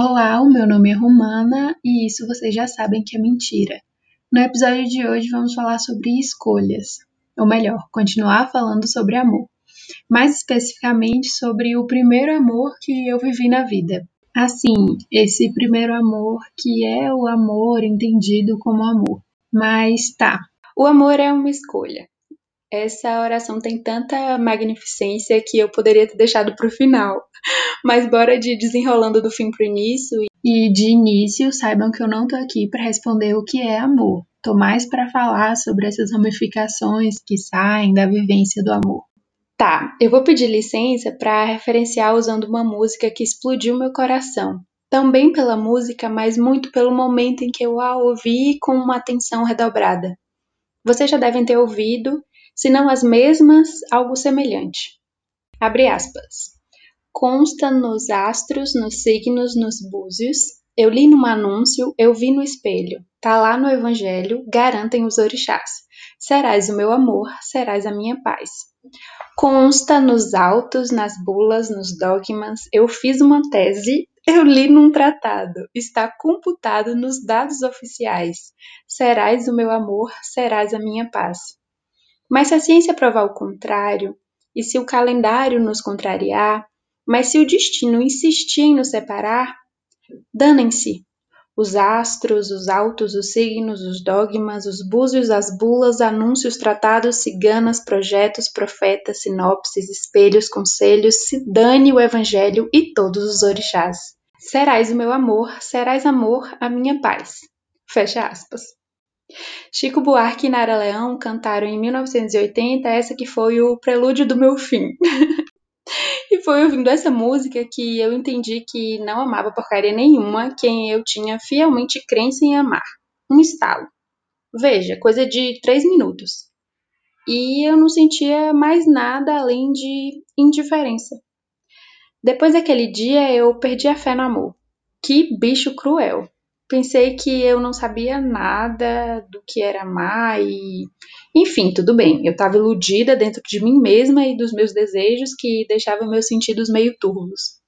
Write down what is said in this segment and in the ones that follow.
Olá, o meu nome é Romana e isso vocês já sabem que é mentira. No episódio de hoje vamos falar sobre escolhas, ou melhor, continuar falando sobre amor. Mais especificamente sobre o primeiro amor que eu vivi na vida. Assim, esse primeiro amor que é o amor entendido como amor. Mas tá, o amor é uma escolha. Essa oração tem tanta magnificência que eu poderia ter deixado para o final. Mas bora de desenrolando do fim pro início. E de início, saibam que eu não tô aqui para responder o que é amor. Tô mais para falar sobre essas ramificações que saem da vivência do amor. Tá, eu vou pedir licença para referenciar usando uma música que explodiu meu coração. Também pela música, mas muito pelo momento em que eu a ouvi com uma atenção redobrada. Vocês já devem ter ouvido se não as mesmas, algo semelhante. Abre aspas. Consta nos astros, nos signos, nos búzios. Eu li num anúncio, eu vi no espelho. Tá lá no evangelho, garantem os orixás. Serás o meu amor, serás a minha paz. Consta nos autos, nas bulas, nos dogmas. Eu fiz uma tese, eu li num tratado. Está computado nos dados oficiais. Serás o meu amor, serás a minha paz. Mas se a ciência provar o contrário, e se o calendário nos contrariar, mas se o destino insistir em nos separar, danem-se. Os astros, os autos, os signos, os dogmas, os búzios, as bulas, anúncios, tratados, ciganas, projetos, profetas, sinopses, espelhos, conselhos, se dane o evangelho e todos os orixás. Serás o meu amor, serás amor, a minha paz. Fecha aspas. Chico Buarque e Nara Leão cantaram em 1980 essa que foi o prelúdio do meu fim. e foi ouvindo essa música que eu entendi que não amava porcaria nenhuma quem eu tinha fielmente crença em amar. Um estalo. Veja, coisa de três minutos. E eu não sentia mais nada além de indiferença. Depois daquele dia, eu perdi a fé no amor. Que bicho cruel! Pensei que eu não sabia nada do que era amar e. Enfim, tudo bem. Eu estava iludida dentro de mim mesma e dos meus desejos que deixavam meus sentidos meio turvos.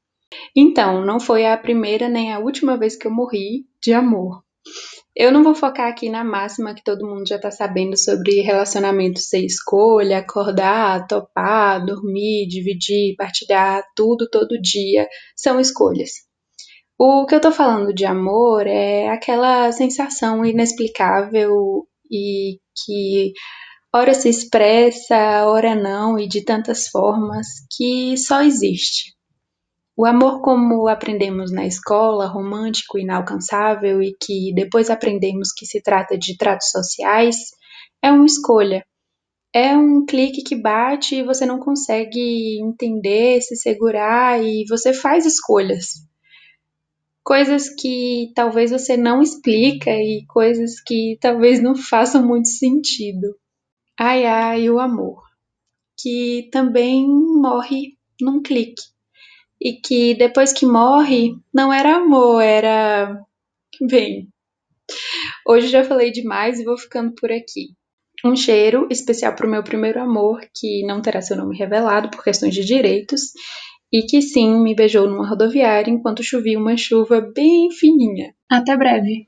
Então, não foi a primeira nem a última vez que eu morri de amor. Eu não vou focar aqui na máxima que todo mundo já está sabendo sobre relacionamento ser escolha, acordar, topar, dormir, dividir, partilhar, tudo todo dia são escolhas. O que eu tô falando de amor é aquela sensação inexplicável e que ora se expressa, ora não, e de tantas formas que só existe. O amor, como aprendemos na escola, romântico, inalcançável e que depois aprendemos que se trata de tratos sociais, é uma escolha. É um clique que bate e você não consegue entender, se segurar e você faz escolhas coisas que talvez você não explica e coisas que talvez não façam muito sentido. Ai ai, o amor, que também morre num clique. E que depois que morre, não era amor, era. Bem, hoje já falei demais e vou ficando por aqui. Um cheiro especial para o meu primeiro amor, que não terá seu nome revelado por questões de direitos, e que sim me beijou numa rodoviária enquanto chovia uma chuva bem fininha. Até breve!